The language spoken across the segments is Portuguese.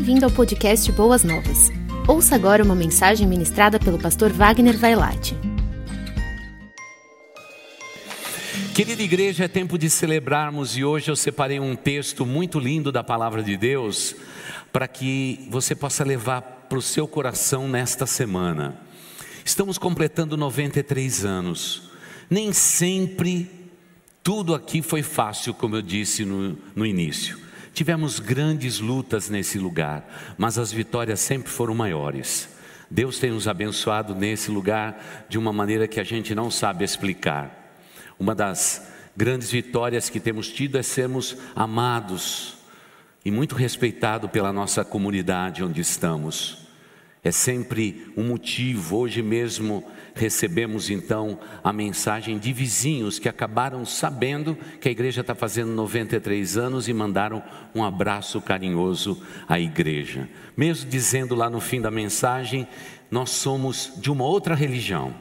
Bem-vindo ao podcast Boas Novas. Ouça agora uma mensagem ministrada pelo pastor Wagner Vailate. Querida igreja, é tempo de celebrarmos e hoje eu separei um texto muito lindo da palavra de Deus para que você possa levar para o seu coração nesta semana. Estamos completando 93 anos. Nem sempre tudo aqui foi fácil, como eu disse no, no início. Tivemos grandes lutas nesse lugar, mas as vitórias sempre foram maiores. Deus tem nos abençoado nesse lugar de uma maneira que a gente não sabe explicar. Uma das grandes vitórias que temos tido é sermos amados e muito respeitados pela nossa comunidade onde estamos. É sempre um motivo. Hoje mesmo recebemos então a mensagem de vizinhos que acabaram sabendo que a igreja está fazendo 93 anos e mandaram um abraço carinhoso à igreja. Mesmo dizendo lá no fim da mensagem, nós somos de uma outra religião,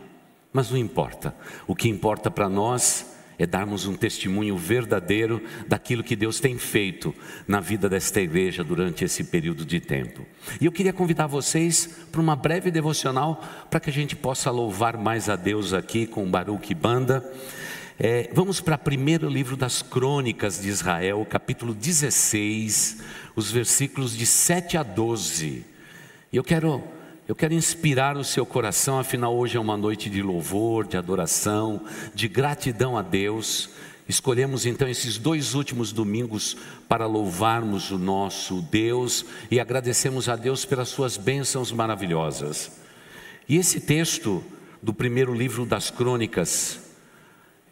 mas não importa. O que importa para nós é darmos um testemunho verdadeiro daquilo que Deus tem feito na vida desta igreja durante esse período de tempo. E eu queria convidar vocês para uma breve devocional para que a gente possa louvar mais a Deus aqui com Baruch Banda. É, vamos para o primeiro livro das crônicas de Israel, capítulo 16, os versículos de 7 a 12. E eu quero eu quero inspirar o seu coração, afinal, hoje é uma noite de louvor, de adoração, de gratidão a Deus. Escolhemos então esses dois últimos domingos para louvarmos o nosso Deus e agradecemos a Deus pelas suas bênçãos maravilhosas. E esse texto do primeiro livro das crônicas,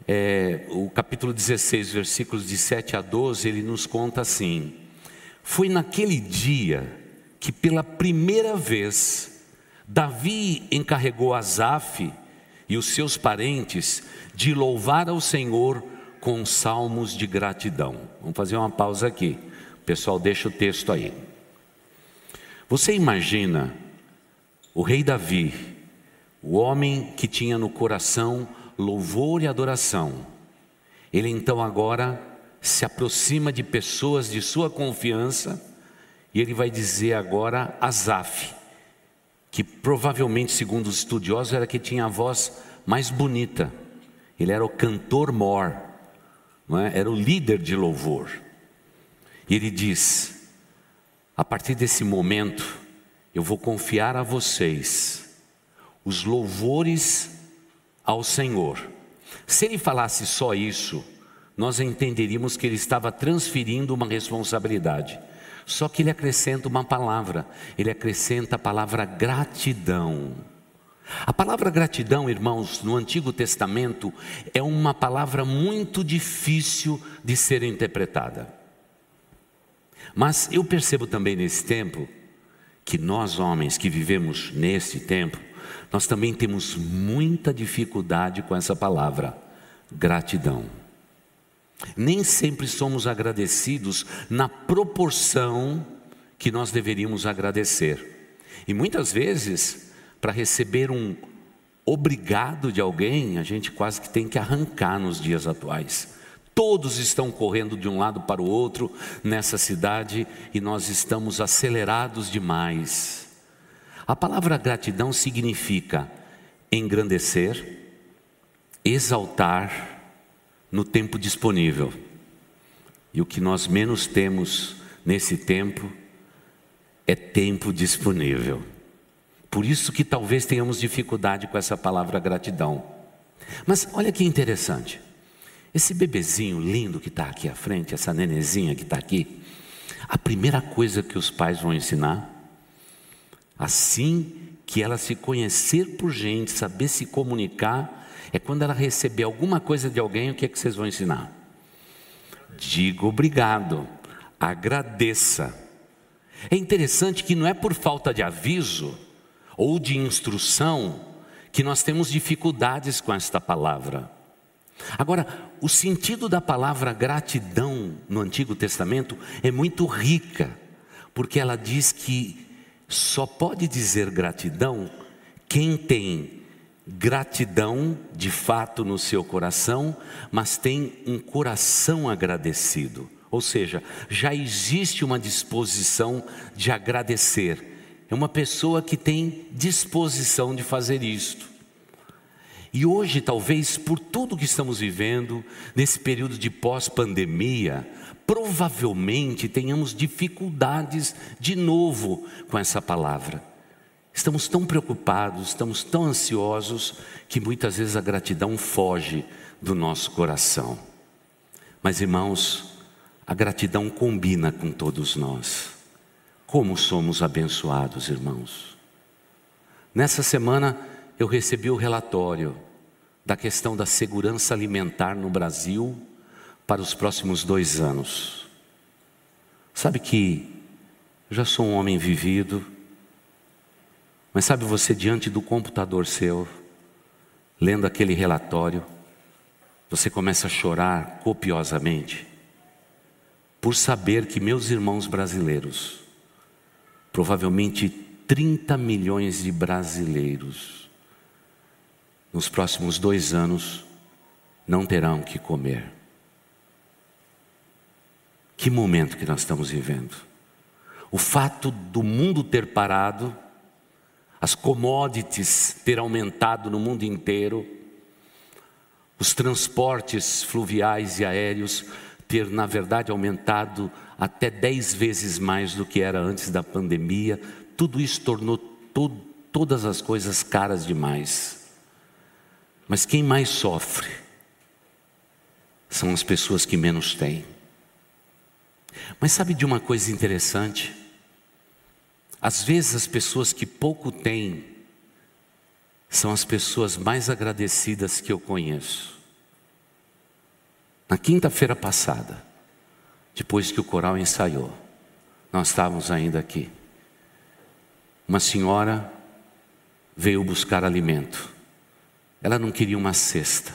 é, o capítulo 16, versículos de 7 a 12, ele nos conta assim: Foi naquele dia que pela primeira vez Davi encarregou Asaf e os seus parentes de louvar ao Senhor com salmos de gratidão. Vamos fazer uma pausa aqui. Pessoal, deixa o texto aí. Você imagina o rei Davi, o homem que tinha no coração louvor e adoração. Ele então agora se aproxima de pessoas de sua confiança e ele vai dizer agora Asaf, que provavelmente, segundo os estudiosos, era que tinha a voz mais bonita. Ele era o cantor mor, é? era o líder de louvor. E ele diz: a partir desse momento, eu vou confiar a vocês os louvores ao Senhor. Se ele falasse só isso, nós entenderíamos que ele estava transferindo uma responsabilidade. Só que ele acrescenta uma palavra, ele acrescenta a palavra gratidão. A palavra gratidão, irmãos, no Antigo Testamento é uma palavra muito difícil de ser interpretada. Mas eu percebo também nesse tempo que nós, homens que vivemos nesse tempo, nós também temos muita dificuldade com essa palavra, gratidão. Nem sempre somos agradecidos na proporção que nós deveríamos agradecer. E muitas vezes, para receber um obrigado de alguém, a gente quase que tem que arrancar nos dias atuais. Todos estão correndo de um lado para o outro nessa cidade e nós estamos acelerados demais. A palavra gratidão significa engrandecer, exaltar, no tempo disponível. E o que nós menos temos nesse tempo é tempo disponível. Por isso que talvez tenhamos dificuldade com essa palavra gratidão. Mas olha que interessante. Esse bebezinho lindo que está aqui à frente, essa nenezinha que está aqui, a primeira coisa que os pais vão ensinar, assim que ela se conhecer por gente, saber se comunicar, é quando ela receber alguma coisa de alguém, o que é que vocês vão ensinar? Diga obrigado, agradeça. É interessante que não é por falta de aviso ou de instrução que nós temos dificuldades com esta palavra. Agora, o sentido da palavra gratidão no Antigo Testamento é muito rica, porque ela diz que só pode dizer gratidão quem tem gratidão de fato no seu coração, mas tem um coração agradecido. Ou seja, já existe uma disposição de agradecer. É uma pessoa que tem disposição de fazer isto. E hoje, talvez, por tudo que estamos vivendo, nesse período de pós-pandemia, provavelmente tenhamos dificuldades de novo com essa palavra. Estamos tão preocupados, estamos tão ansiosos, que muitas vezes a gratidão foge do nosso coração. Mas, irmãos, a gratidão combina com todos nós. Como somos abençoados, irmãos. Nessa semana eu recebi o relatório da questão da segurança alimentar no Brasil para os próximos dois anos. Sabe que já sou um homem vivido, mas sabe você diante do computador seu, lendo aquele relatório, você começa a chorar copiosamente por saber que meus irmãos brasileiros, provavelmente 30 milhões de brasileiros, nos próximos dois anos, não terão que comer. Que momento que nós estamos vivendo. O fato do mundo ter parado, as commodities ter aumentado no mundo inteiro, os transportes fluviais e aéreos ter, na verdade, aumentado até dez vezes mais do que era antes da pandemia. Tudo isso tornou todas as coisas caras demais. Mas quem mais sofre são as pessoas que menos têm. Mas sabe de uma coisa interessante? Às vezes as pessoas que pouco têm são as pessoas mais agradecidas que eu conheço. Na quinta-feira passada, depois que o coral ensaiou, nós estávamos ainda aqui. Uma senhora veio buscar alimento. Ela não queria uma cesta,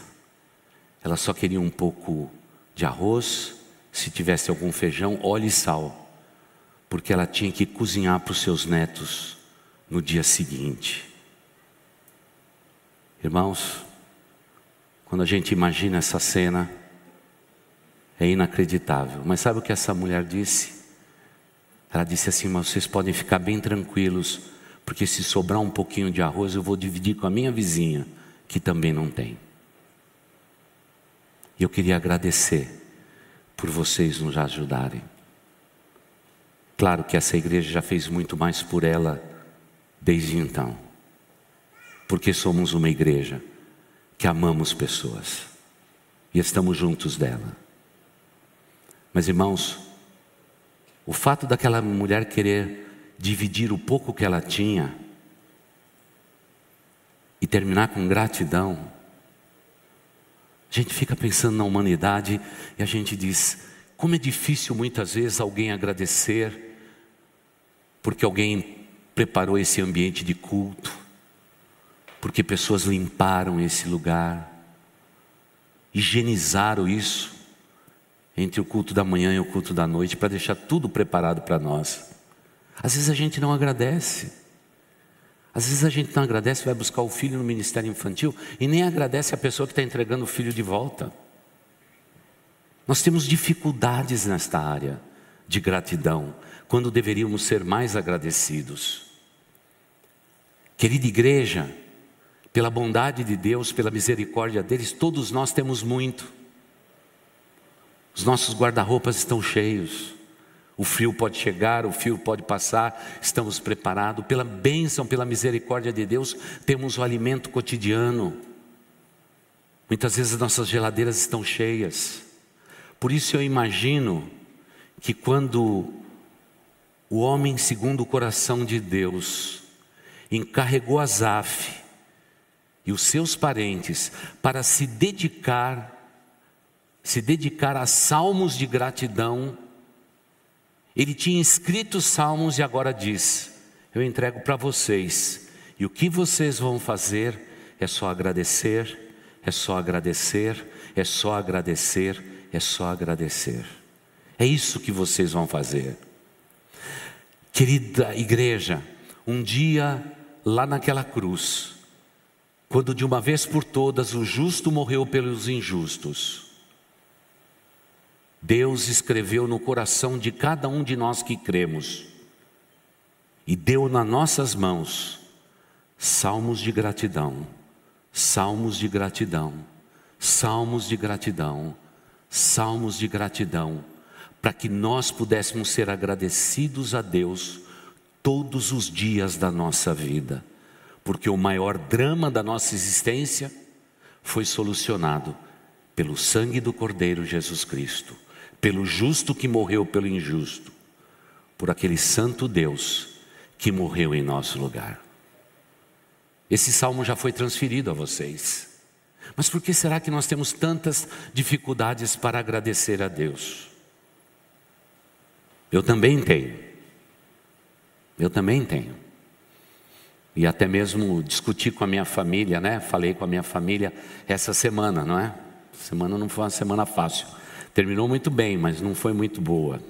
ela só queria um pouco de arroz, se tivesse algum feijão, óleo e sal, porque ela tinha que cozinhar para os seus netos no dia seguinte. Irmãos, quando a gente imagina essa cena, é inacreditável. Mas sabe o que essa mulher disse? Ela disse assim: Mas vocês podem ficar bem tranquilos, porque se sobrar um pouquinho de arroz, eu vou dividir com a minha vizinha, que também não tem. E eu queria agradecer por vocês nos ajudarem. Claro que essa igreja já fez muito mais por ela desde então, porque somos uma igreja que amamos pessoas e estamos juntos dela. Mas irmãos, o fato daquela mulher querer dividir o pouco que ela tinha e terminar com gratidão, a gente fica pensando na humanidade e a gente diz: como é difícil muitas vezes alguém agradecer porque alguém preparou esse ambiente de culto, porque pessoas limparam esse lugar, higienizaram isso entre o culto da manhã e o culto da noite para deixar tudo preparado para nós. Às vezes a gente não agradece. Às vezes a gente não agradece, vai buscar o filho no ministério infantil e nem agradece a pessoa que está entregando o filho de volta. Nós temos dificuldades nesta área de gratidão, quando deveríamos ser mais agradecidos. Querida igreja, pela bondade de Deus, pela misericórdia deles, todos nós temos muito. Os nossos guarda-roupas estão cheios. O frio pode chegar, o frio pode passar, estamos preparados. Pela bênção, pela misericórdia de Deus, temos o alimento cotidiano. Muitas vezes nossas geladeiras estão cheias. Por isso eu imagino que quando o homem segundo o coração de Deus encarregou Asaf e os seus parentes para se dedicar se dedicar a salmos de gratidão. Ele tinha escrito salmos e agora diz: Eu entrego para vocês, e o que vocês vão fazer é só agradecer, é só agradecer, é só agradecer, é só agradecer. É isso que vocês vão fazer. Querida igreja, um dia lá naquela cruz, quando de uma vez por todas o justo morreu pelos injustos, Deus escreveu no coração de cada um de nós que cremos e deu nas nossas mãos salmos de gratidão, salmos de gratidão, salmos de gratidão, salmos de gratidão, para que nós pudéssemos ser agradecidos a Deus todos os dias da nossa vida, porque o maior drama da nossa existência foi solucionado pelo sangue do Cordeiro Jesus Cristo pelo justo que morreu pelo injusto, por aquele santo Deus que morreu em nosso lugar. Esse salmo já foi transferido a vocês. Mas por que será que nós temos tantas dificuldades para agradecer a Deus? Eu também tenho. Eu também tenho. E até mesmo discuti com a minha família, né? Falei com a minha família essa semana, não é? Semana não foi uma semana fácil. Terminou muito bem, mas não foi muito boa.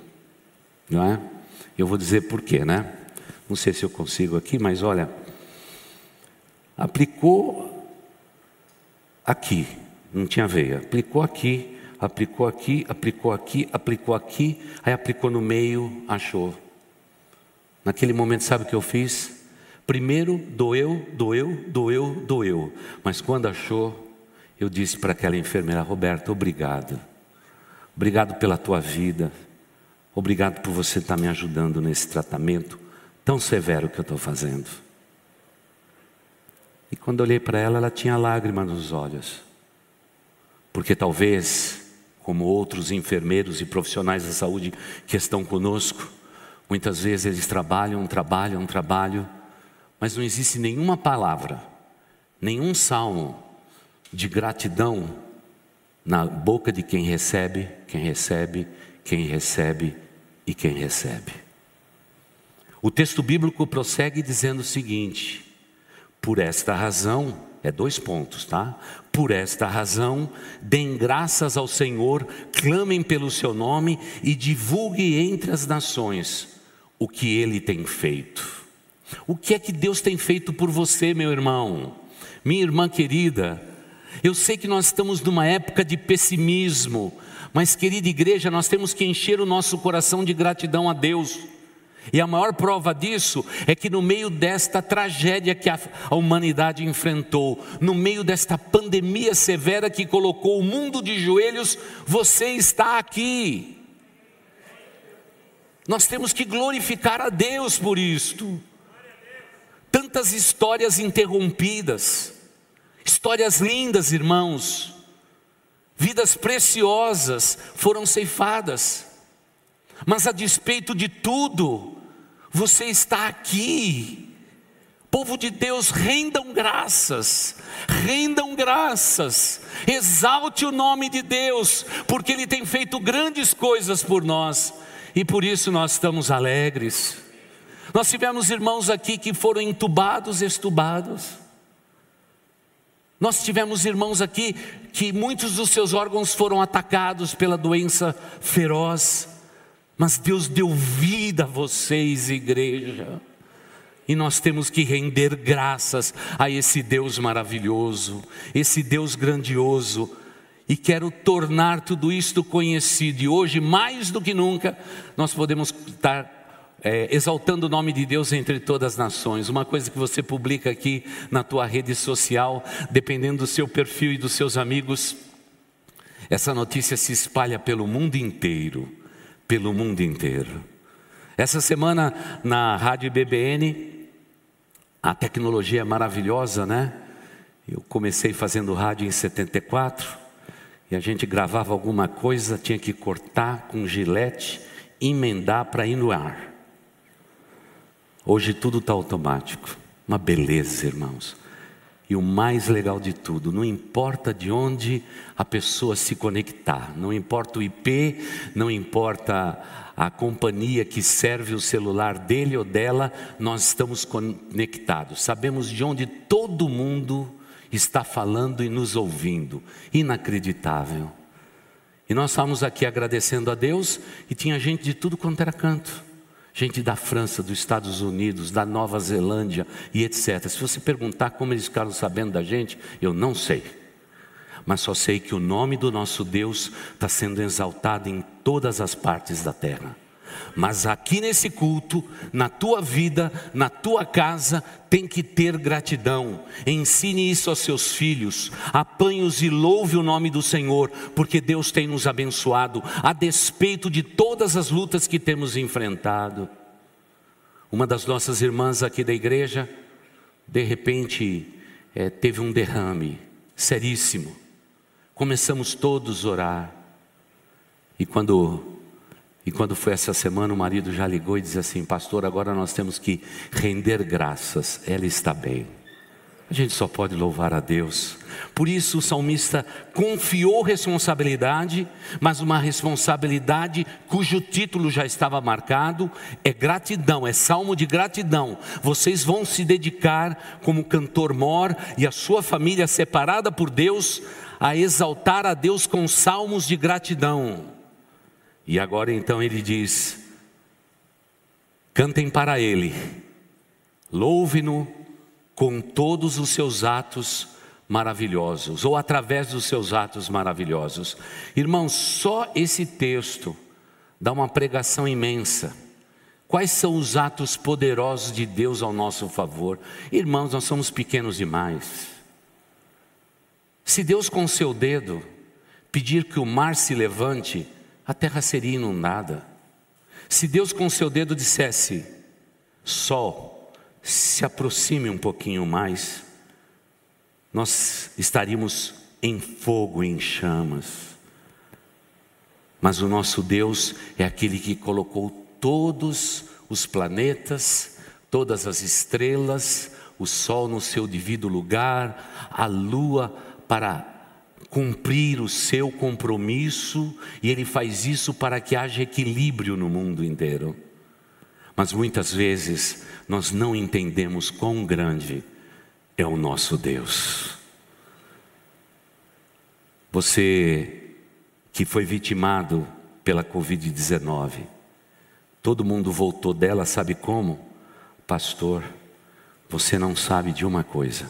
Não é? Eu vou dizer por quê, né? Não sei se eu consigo aqui, mas olha, aplicou aqui, não tinha veia, aplicou aqui, aplicou aqui, aplicou aqui, aplicou aqui, aí aplicou no meio, achou. Naquele momento, sabe o que eu fiz? Primeiro doeu, doeu, doeu, doeu, mas quando achou, eu disse para aquela enfermeira, Roberta, obrigado. Obrigado pela tua vida. Obrigado por você estar me ajudando nesse tratamento tão severo que eu estou fazendo. E quando olhei para ela, ela tinha lágrima nos olhos. Porque talvez, como outros enfermeiros e profissionais da saúde que estão conosco, muitas vezes eles trabalham, trabalham, trabalham, mas não existe nenhuma palavra, nenhum salmo de gratidão na boca de quem recebe, quem recebe, quem recebe e quem recebe. O texto bíblico prossegue dizendo o seguinte: por esta razão, é dois pontos, tá? Por esta razão, deem graças ao Senhor, clamem pelo seu nome e divulgue entre as nações o que ele tem feito. O que é que Deus tem feito por você, meu irmão? Minha irmã querida, eu sei que nós estamos numa época de pessimismo, mas, querida igreja, nós temos que encher o nosso coração de gratidão a Deus. E a maior prova disso é que no meio desta tragédia que a, humanidade enfrentou, no meio desta pandemia severa que colocou o mundo de joelhos, você está aqui. Nós temos que glorificar a Deus por isto. Tantas histórias interrompidas, Histórias lindas, irmãos, vidas preciosas foram ceifadas, mas a despeito de tudo, você está aqui. Povo de Deus, rendam graças, rendam graças, exalte o nome de Deus, porque Ele tem feito grandes coisas por nós e por isso nós estamos alegres. Nós tivemos irmãos aqui que foram entubados, estubados. Nós tivemos irmãos aqui que muitos dos seus órgãos foram atacados pela doença feroz, mas Deus deu vida a vocês, igreja. E nós temos que render graças a esse Deus maravilhoso, esse Deus grandioso. E quero tornar tudo isto conhecido. E hoje, mais do que nunca, nós podemos estar é, exaltando o nome de Deus entre todas as nações. Uma coisa que você publica aqui na tua rede social, dependendo do seu perfil e dos seus amigos, essa notícia se espalha pelo mundo inteiro, pelo mundo inteiro. Essa semana na rádio BBN, a tecnologia é maravilhosa, né? Eu comecei fazendo rádio em 74 e a gente gravava alguma coisa, tinha que cortar com gilete, emendar para ir no ar. Hoje tudo está automático. Uma beleza, irmãos. E o mais legal de tudo, não importa de onde a pessoa se conectar, não importa o IP, não importa a companhia que serve o celular dele ou dela, nós estamos conectados. Sabemos de onde todo mundo está falando e nos ouvindo. Inacreditável. E nós estávamos aqui agradecendo a Deus e tinha gente de tudo quanto era canto gente da França, dos Estados Unidos, da Nova Zelândia e etc. Se você perguntar como eles ficaram sabendo da gente, eu não sei. mas só sei que o nome do nosso Deus está sendo exaltado em todas as partes da terra. Mas aqui nesse culto, na tua vida, na tua casa, tem que ter gratidão. Ensine isso aos seus filhos. Apanhe-os e louve o nome do Senhor, porque Deus tem nos abençoado, a despeito de todas as lutas que temos enfrentado. Uma das nossas irmãs aqui da igreja, de repente, é, teve um derrame seríssimo. Começamos todos a orar. E quando e quando foi essa semana, o marido já ligou e disse assim: Pastor, agora nós temos que render graças, ela está bem. A gente só pode louvar a Deus. Por isso o salmista confiou responsabilidade, mas uma responsabilidade cujo título já estava marcado, é gratidão, é salmo de gratidão. Vocês vão se dedicar como cantor mor e a sua família separada por Deus a exaltar a Deus com salmos de gratidão. E agora então ele diz: cantem para ele, louve-no com todos os seus atos maravilhosos, ou através dos seus atos maravilhosos. Irmãos, só esse texto dá uma pregação imensa. Quais são os atos poderosos de Deus ao nosso favor? Irmãos, nós somos pequenos demais. Se Deus com seu dedo pedir que o mar se levante, a terra seria inundada. Se Deus com seu dedo dissesse, Sol, se aproxime um pouquinho mais, nós estaríamos em fogo, em chamas. Mas o nosso Deus é aquele que colocou todos os planetas, todas as estrelas, o Sol no seu devido lugar, a Lua para cumprir o seu compromisso, e ele faz isso para que haja equilíbrio no mundo inteiro. Mas muitas vezes nós não entendemos quão grande é o nosso Deus. Você que foi vitimado pela Covid-19, todo mundo voltou dela, sabe como? Pastor, você não sabe de uma coisa: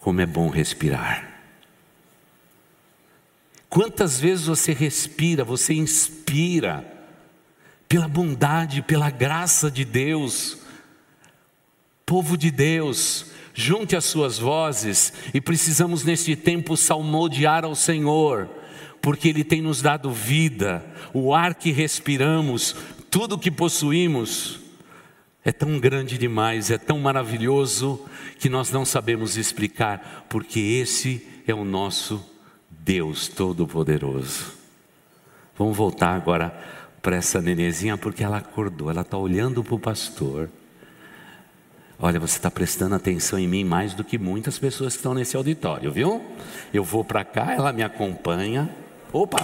como é bom respirar. Quantas vezes você respira, você inspira, pela bondade, pela graça de Deus, povo de Deus, junte as suas vozes e precisamos neste tempo salmodiar ao Senhor, porque Ele tem nos dado vida, o ar que respiramos, tudo que possuímos. É tão grande demais, é tão maravilhoso que nós não sabemos explicar, porque esse é o nosso Deus Todo-Poderoso. Vamos voltar agora para essa nenezinha, porque ela acordou, ela está olhando para o pastor. Olha, você está prestando atenção em mim mais do que muitas pessoas que estão nesse auditório, viu? Eu vou para cá, ela me acompanha. Opa,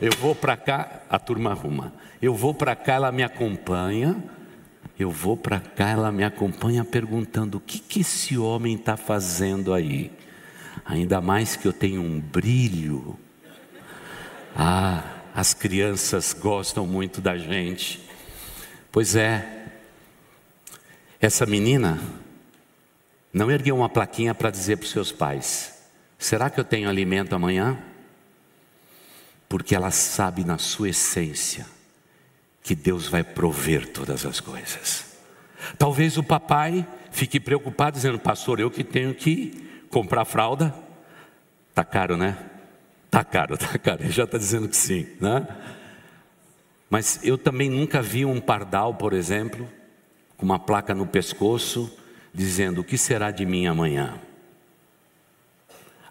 eu vou para cá, a turma arruma. Eu vou para cá, ela me acompanha. Eu vou para cá, ela me acompanha perguntando: o que, que esse homem está fazendo aí? Ainda mais que eu tenho um brilho. Ah, as crianças gostam muito da gente. Pois é, essa menina não ergueu uma plaquinha para dizer para os seus pais: será que eu tenho alimento amanhã? Porque ela sabe na sua essência que Deus vai prover todas as coisas. Talvez o papai fique preocupado, dizendo: Pastor, eu que tenho que comprar fralda, tá caro, né? Tá caro, tá caro. Ele já está dizendo que sim, né? Mas eu também nunca vi um pardal, por exemplo, com uma placa no pescoço, dizendo: O que será de mim amanhã?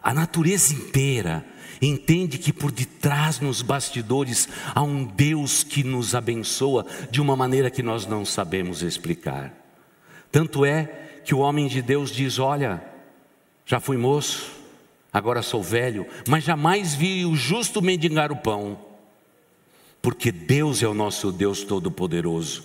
A natureza inteira entende que por detrás, nos bastidores, há um Deus que nos abençoa de uma maneira que nós não sabemos explicar. Tanto é que o homem de Deus diz: Olha, já fui moço, agora sou velho, mas jamais vi o justo mendigar o pão, porque Deus é o nosso Deus Todo-Poderoso.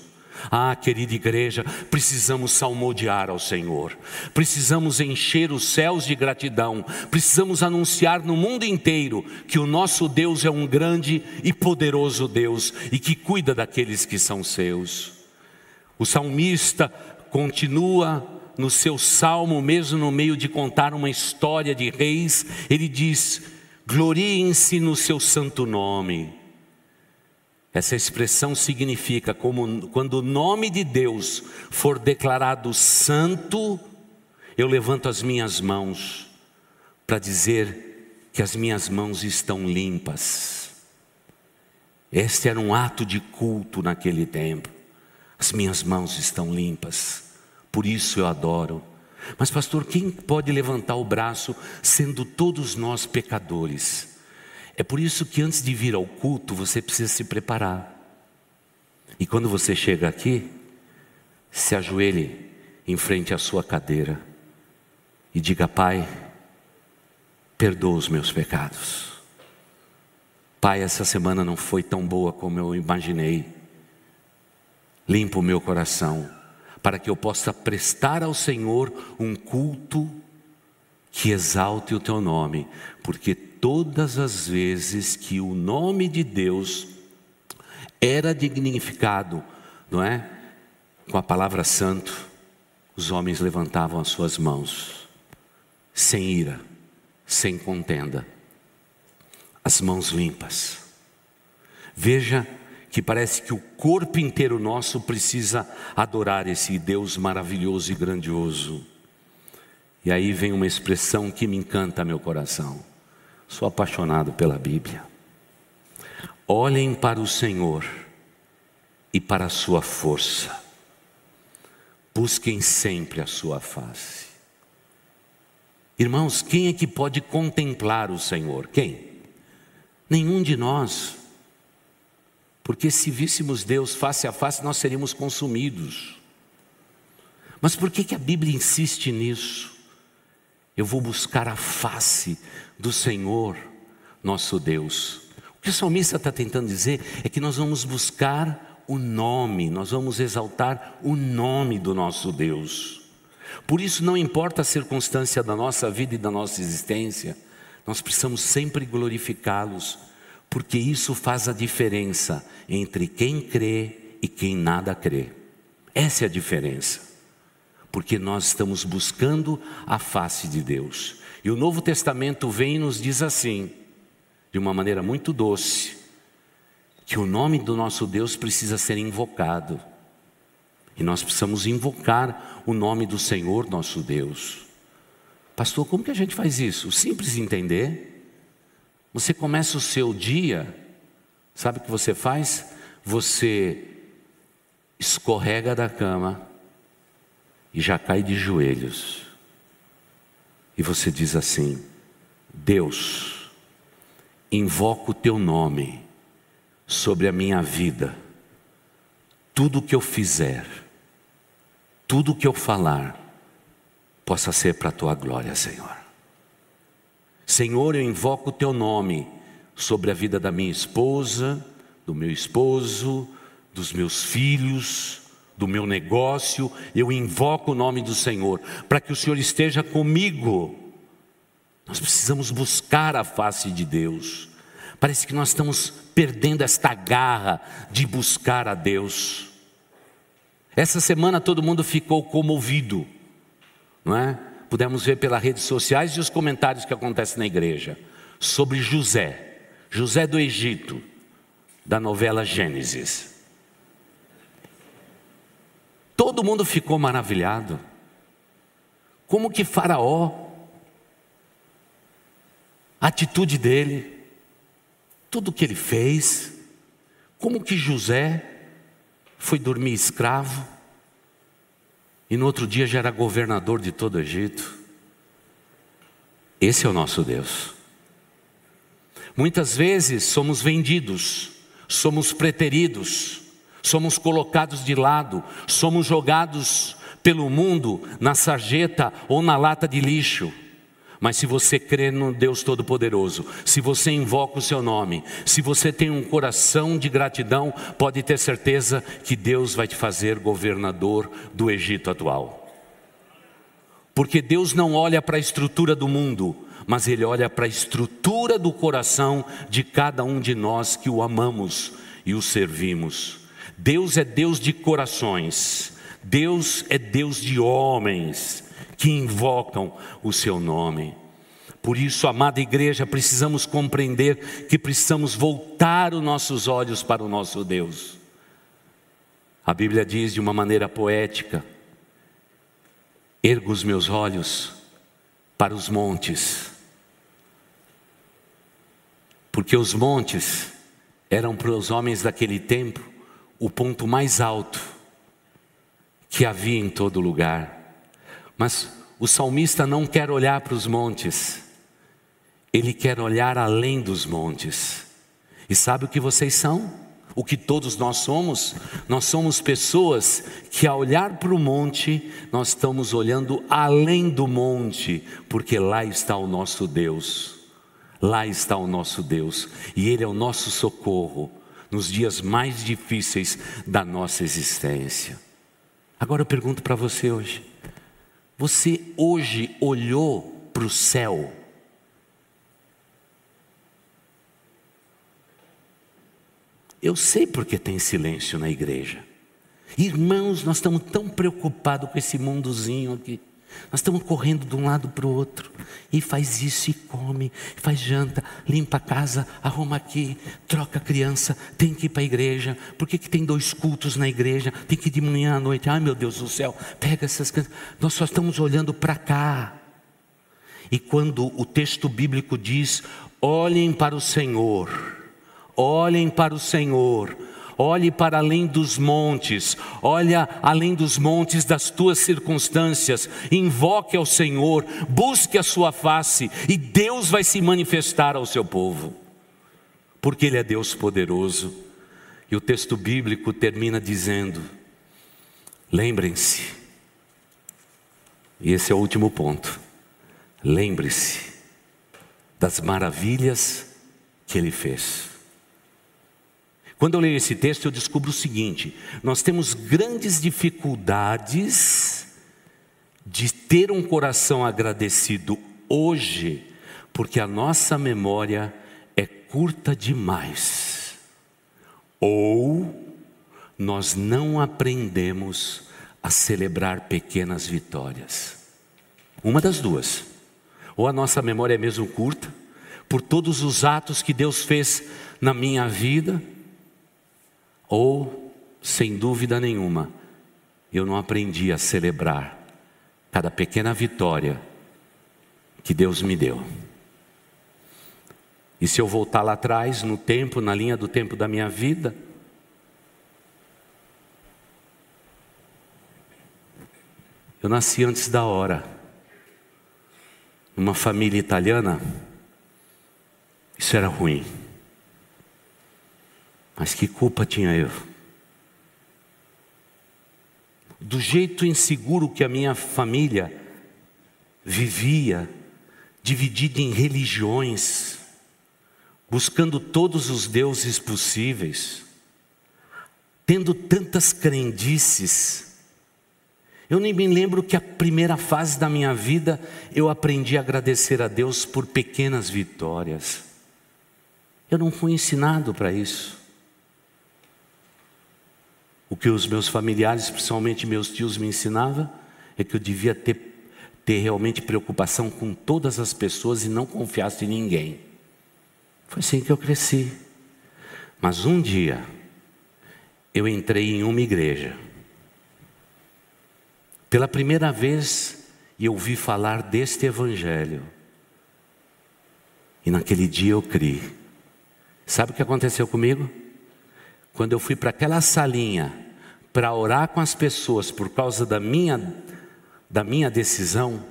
Ah, querida igreja, precisamos salmodiar ao Senhor, precisamos encher os céus de gratidão, precisamos anunciar no mundo inteiro que o nosso Deus é um grande e poderoso Deus e que cuida daqueles que são seus. O salmista continua no seu salmo, mesmo no meio de contar uma história de reis, ele diz: gloriem-se no seu santo nome. Essa expressão significa como quando o nome de Deus for declarado santo, eu levanto as minhas mãos para dizer que as minhas mãos estão limpas. Este era um ato de culto naquele tempo. As minhas mãos estão limpas, por isso eu adoro. Mas, pastor, quem pode levantar o braço sendo todos nós pecadores? É por isso que antes de vir ao culto você precisa se preparar. E quando você chega aqui, se ajoelhe em frente à sua cadeira e diga: Pai, perdoa os meus pecados. Pai, essa semana não foi tão boa como eu imaginei. Limpa o meu coração, para que eu possa prestar ao Senhor um culto que exalte o teu nome, porque todas as vezes que o nome de Deus era dignificado, não é? Com a palavra santo, os homens levantavam as suas mãos, sem ira, sem contenda, as mãos limpas. Veja que parece que o corpo inteiro nosso precisa adorar esse Deus maravilhoso e grandioso. E aí vem uma expressão que me encanta meu coração. Sou apaixonado pela Bíblia. Olhem para o Senhor e para a sua força. Busquem sempre a sua face. Irmãos, quem é que pode contemplar o Senhor? Quem? Nenhum de nós. Porque se víssemos Deus face a face, nós seríamos consumidos. Mas por que, que a Bíblia insiste nisso? Eu vou buscar a face do Senhor, nosso Deus. O que o salmista está tentando dizer é que nós vamos buscar o nome, nós vamos exaltar o nome do nosso Deus. Por isso, não importa a circunstância da nossa vida e da nossa existência, nós precisamos sempre glorificá-los, porque isso faz a diferença entre quem crê e quem nada crê. Essa é a diferença porque nós estamos buscando a face de Deus. E o Novo Testamento vem e nos diz assim, de uma maneira muito doce, que o nome do nosso Deus precisa ser invocado. E nós precisamos invocar o nome do Senhor nosso Deus. Pastor, como que a gente faz isso? Simples entender. Você começa o seu dia, sabe o que você faz? Você escorrega da cama, e já cai de joelhos. E você diz assim: Deus, invoco o teu nome sobre a minha vida. Tudo que eu fizer, tudo que eu falar, possa ser para a tua glória, Senhor. Senhor, eu invoco o teu nome sobre a vida da minha esposa, do meu esposo, dos meus filhos, do meu negócio, eu invoco o nome do Senhor, para que o Senhor esteja comigo. Nós precisamos buscar a face de Deus. Parece que nós estamos perdendo esta garra de buscar a Deus. Essa semana todo mundo ficou comovido, não é? Pudemos ver pelas redes sociais e os comentários que acontecem na igreja sobre José, José do Egito, da novela Gênesis. Todo mundo ficou maravilhado. Como que Faraó, a atitude dele, tudo que ele fez, como que José foi dormir escravo e no outro dia já era governador de todo o Egito. Esse é o nosso Deus. Muitas vezes somos vendidos, somos preteridos, somos colocados de lado, somos jogados pelo mundo na sarjeta ou na lata de lixo. Mas se você crê no Deus Todo-Poderoso, se você invoca o seu nome, se você tem um coração de gratidão, pode ter certeza que Deus vai te fazer governador do Egito atual. Porque Deus não olha para a estrutura do mundo, mas Ele olha para a estrutura do coração de cada um de nós que o amamos e o servimos. Deus é Deus de corações. Deus é Deus de homens que invocam o seu nome. Por isso, amada igreja, precisamos compreender que precisamos voltar os nossos olhos para o nosso Deus. A Bíblia diz de uma maneira poética: ergo os meus olhos para os montes, porque os montes eram para os homens daquele tempo o ponto mais alto que havia em todo lugar. Mas o salmista não quer olhar para os montes, ele quer olhar além dos montes. E sabe o que vocês são? O que todos nós somos? Nós somos pessoas que, ao olhar para o monte, nós estamos olhando além do monte, porque lá está o nosso Deus. Lá está o nosso Deus, e Ele é o nosso socorro nos dias mais difíceis da nossa existência. Agora eu pergunto para você hoje: você hoje olhou para o céu? Eu sei porque tem silêncio na igreja. Irmãos, nós estamos tão preocupados com esse mundozinho aqui. Nós estamos correndo de um lado para o outro. E faz isso e come, faz janta, limpa a casa, arruma aqui, troca a criança, tem que ir para a igreja. Por que, que tem dois cultos na igreja? Tem que ir de manhã à noite. Ai meu Deus do céu, pega essas crianças. Nós só estamos olhando para cá. E quando o texto bíblico diz: olhem para o Senhor, olhem para o Senhor Olhe para além dos montes, olha além dos montes das tuas circunstâncias, invoque ao Senhor, busque a sua face e Deus vai se manifestar ao seu povo, porque Ele é Deus poderoso. E o texto bíblico termina dizendo: lembrem-se, e esse é o último ponto, lembre-se das maravilhas que Ele fez. Quando eu leio esse texto, eu descubro o seguinte: nós temos grandes dificuldades de ter um coração agradecido hoje, porque a nossa memória é curta demais. Ou nós não aprendemos a celebrar pequenas vitórias. Uma das duas. Ou a nossa memória é mesmo curta, por todos os atos que Deus fez na minha vida, ou, sem dúvida nenhuma, eu não aprendi a celebrar cada pequena vitória que Deus me deu. E se eu voltar lá atrás, no tempo, na linha do tempo da minha vida, eu nasci antes da hora, numa família italiana, isso era ruim. Mas que culpa tinha eu? Do jeito inseguro que a minha família vivia, dividida em religiões, buscando todos os deuses possíveis, tendo tantas crendices. Eu nem me lembro que a primeira fase da minha vida eu aprendi a agradecer a Deus por pequenas vitórias. Eu não fui ensinado para isso. O que os meus familiares, principalmente meus tios, me ensinavam é que eu devia ter, ter realmente preocupação com todas as pessoas e não confiasse em ninguém. Foi assim que eu cresci. Mas um dia, eu entrei em uma igreja. Pela primeira vez, eu ouvi falar deste Evangelho. E naquele dia eu criei. Sabe o que aconteceu comigo? Quando eu fui para aquela salinha para orar com as pessoas por causa da minha, da minha decisão,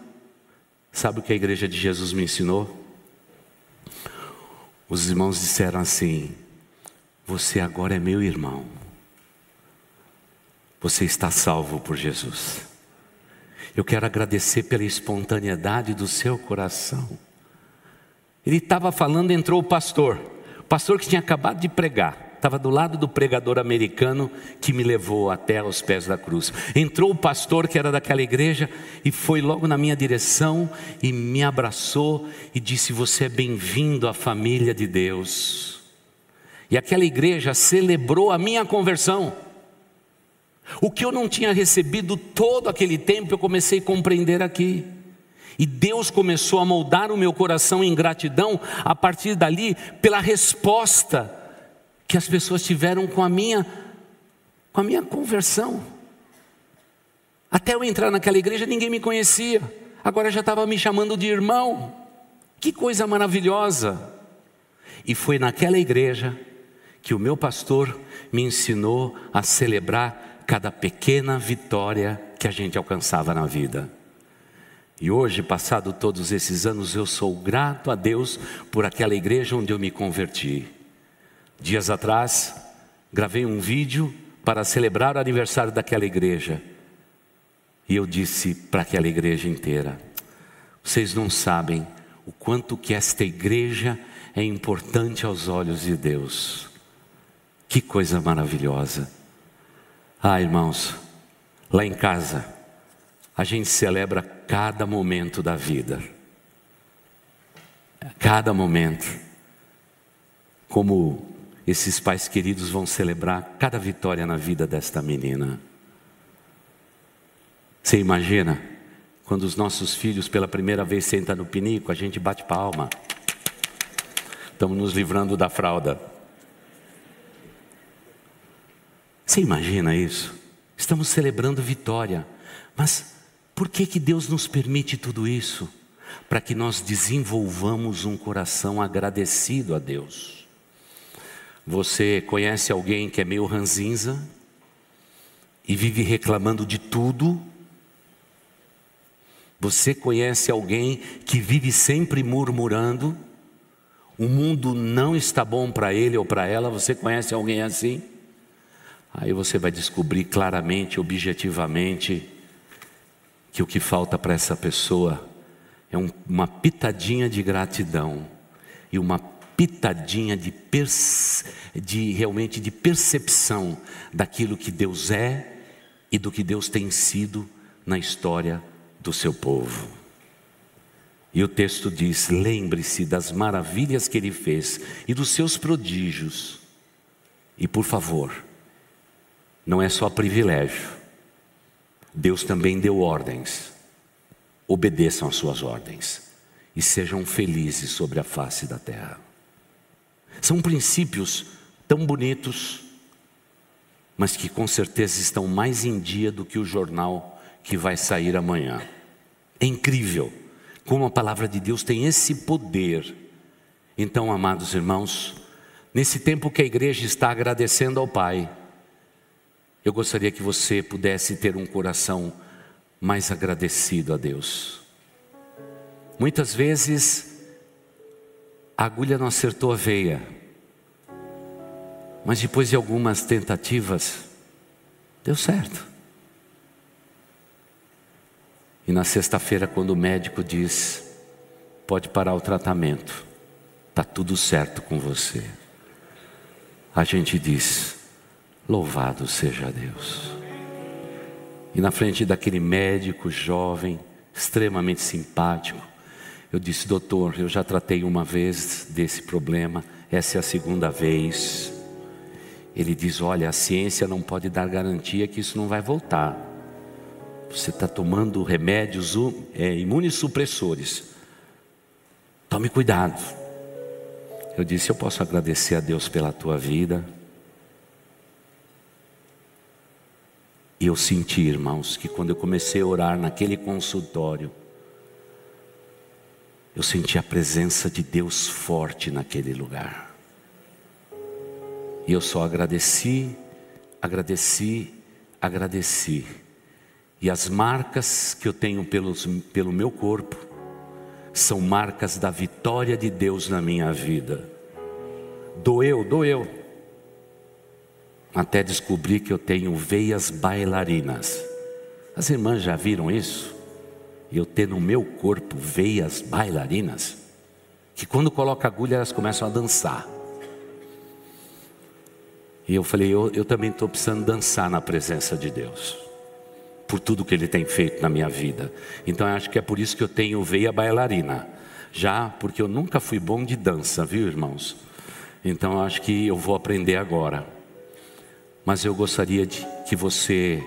sabe o que a igreja de Jesus me ensinou? Os irmãos disseram assim: Você agora é meu irmão, você está salvo por Jesus. Eu quero agradecer pela espontaneidade do seu coração. Ele estava falando, entrou o pastor, o pastor que tinha acabado de pregar estava do lado do pregador americano que me levou até aos pés da cruz. Entrou o pastor que era daquela igreja e foi logo na minha direção e me abraçou e disse: Você é bem-vindo à família de Deus. E aquela igreja celebrou a minha conversão. O que eu não tinha recebido todo aquele tempo, eu comecei a compreender aqui. E Deus começou a moldar o meu coração em gratidão a partir dali, pela resposta que as pessoas tiveram com a minha, com a minha conversão. Até eu entrar naquela igreja, ninguém me conhecia, agora já estava me chamando de irmão. Que coisa maravilhosa! E foi naquela igreja que o meu pastor me ensinou a celebrar cada pequena vitória que a gente alcançava na vida. E hoje, passado todos esses anos, eu sou grato a Deus por aquela igreja onde eu me converti. Dias atrás, gravei um vídeo para celebrar o aniversário daquela igreja. E eu disse para aquela igreja inteira: vocês não sabem o quanto que esta igreja é importante aos olhos de Deus. Que coisa maravilhosa. Ah, irmãos, lá em casa, a gente celebra cada momento da vida. Cada momento. Como esses pais queridos vão celebrar cada vitória na vida desta menina. Você imagina? Quando os nossos filhos pela primeira vez sentam no pinico, a gente bate palma. Estamos nos livrando da fralda. Você imagina isso? Estamos celebrando vitória. Mas por que, que Deus nos permite tudo isso? Para que nós desenvolvamos um coração agradecido a Deus. Você conhece alguém que é meio ranzinza e vive reclamando de tudo? Você conhece alguém que vive sempre murmurando? o mundo não está bom para ele ou para ela, você conhece alguém assim? Aí você vai descobrir claramente, objetivamente, que o que falta para essa pessoa é um, uma pitadinha de gratidão e uma pitadinha de, de realmente de percepção daquilo que Deus é e do que Deus tem sido na história do seu povo. E o texto diz: lembre-se das maravilhas que ele fez e dos seus prodígios. E por favor, não é só privilégio, Deus também deu ordens. Obedeçam às suas ordens e sejam felizes sobre a face da terra. São princípios tão bonitos, mas que com certeza estão mais em dia do que o jornal que vai sair amanhã. É incrível como a palavra de Deus tem esse poder. Então, amados irmãos, nesse tempo que a igreja está agradecendo ao Pai, eu gostaria que você pudesse ter um coração mais agradecido a Deus. Muitas vezes a agulha não acertou a veia, mas depois de algumas tentativas, deu certo. E na sexta-feira, quando o médico diz: pode parar o tratamento, está tudo certo com você. A gente diz: louvado seja Deus. E na frente daquele médico jovem, extremamente simpático, eu disse: doutor, eu já tratei uma vez desse problema, essa é a segunda vez. Ele diz: olha, a ciência não pode dar garantia que isso não vai voltar. Você está tomando remédios é, imunossupressores. Tome cuidado. Eu disse: Eu posso agradecer a Deus pela tua vida. E eu senti, irmãos, que quando eu comecei a orar naquele consultório, eu senti a presença de Deus forte naquele lugar. E eu só agradeci, agradeci, agradeci. E as marcas que eu tenho pelos, pelo meu corpo são marcas da vitória de Deus na minha vida. Doeu, doeu. Até descobri que eu tenho veias bailarinas. As irmãs já viram isso? Eu ter no meu corpo veias bailarinas, que quando coloca agulha elas começam a dançar. E eu falei, eu, eu também estou precisando dançar na presença de Deus por tudo que Ele tem feito na minha vida. Então eu acho que é por isso que eu tenho veia bailarina. Já porque eu nunca fui bom de dança, viu irmãos? Então eu acho que eu vou aprender agora. Mas eu gostaria de que você,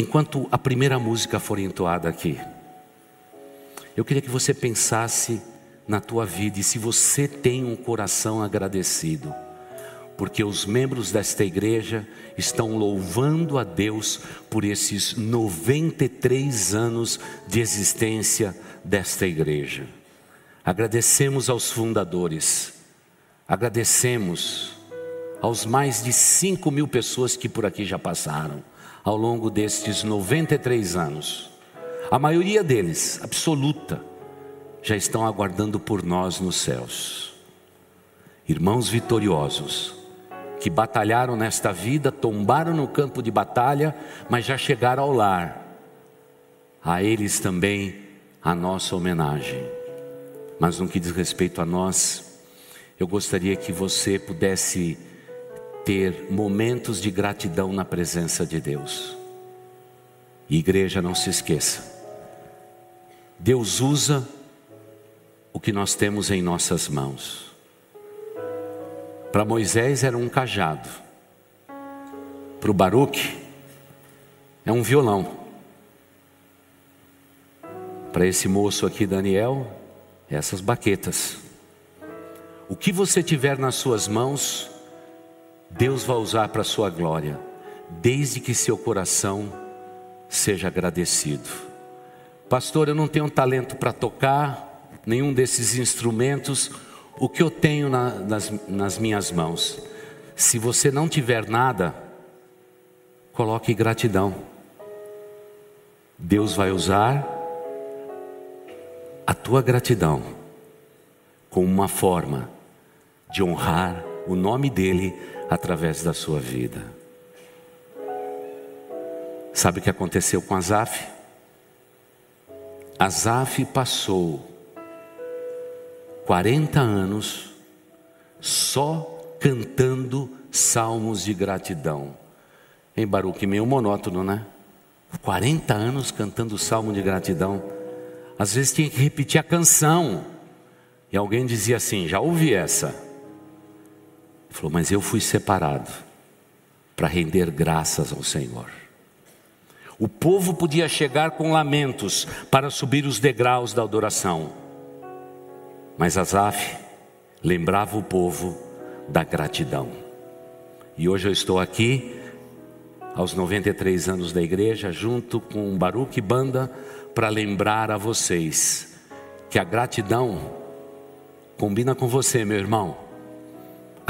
enquanto a primeira música for entoada aqui, eu queria que você pensasse na tua vida e se você tem um coração agradecido, porque os membros desta igreja estão louvando a Deus por esses 93 anos de existência desta igreja. Agradecemos aos fundadores, agradecemos aos mais de 5 mil pessoas que por aqui já passaram ao longo destes 93 anos. A maioria deles, absoluta, já estão aguardando por nós nos céus. Irmãos vitoriosos, que batalharam nesta vida, tombaram no campo de batalha, mas já chegaram ao lar. A eles também a nossa homenagem. Mas no que diz respeito a nós, eu gostaria que você pudesse ter momentos de gratidão na presença de Deus. Igreja, não se esqueça. Deus usa o que nós temos em nossas mãos. Para Moisés era um cajado. Para o Baruque é um violão. Para esse moço aqui, Daniel, essas baquetas. O que você tiver nas suas mãos, Deus vai usar para a sua glória, desde que seu coração seja agradecido. Pastor, eu não tenho talento para tocar, nenhum desses instrumentos, o que eu tenho na, nas, nas minhas mãos. Se você não tiver nada, coloque gratidão. Deus vai usar a tua gratidão como uma forma de honrar o nome dEle através da sua vida. Sabe o que aconteceu com Azaf? Azaf passou 40 anos só cantando salmos de gratidão. Em Baruque, meio monótono, né? 40 anos cantando salmo de gratidão. Às vezes tinha que repetir a canção. E alguém dizia assim: Já ouvi essa. Ele falou, mas eu fui separado para render graças ao Senhor. O povo podia chegar com lamentos para subir os degraus da adoração. Mas Asaf lembrava o povo da gratidão. E hoje eu estou aqui, aos 93 anos da igreja, junto com Baruch Banda, para lembrar a vocês que a gratidão combina com você, meu irmão.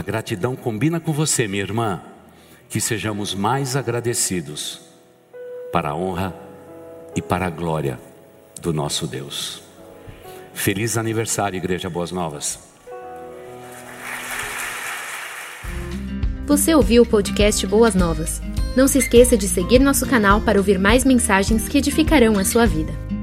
A gratidão combina com você, minha irmã. Que sejamos mais agradecidos para a honra e para a glória do nosso Deus. Feliz aniversário, Igreja Boas Novas. Você ouviu o podcast Boas Novas? Não se esqueça de seguir nosso canal para ouvir mais mensagens que edificarão a sua vida.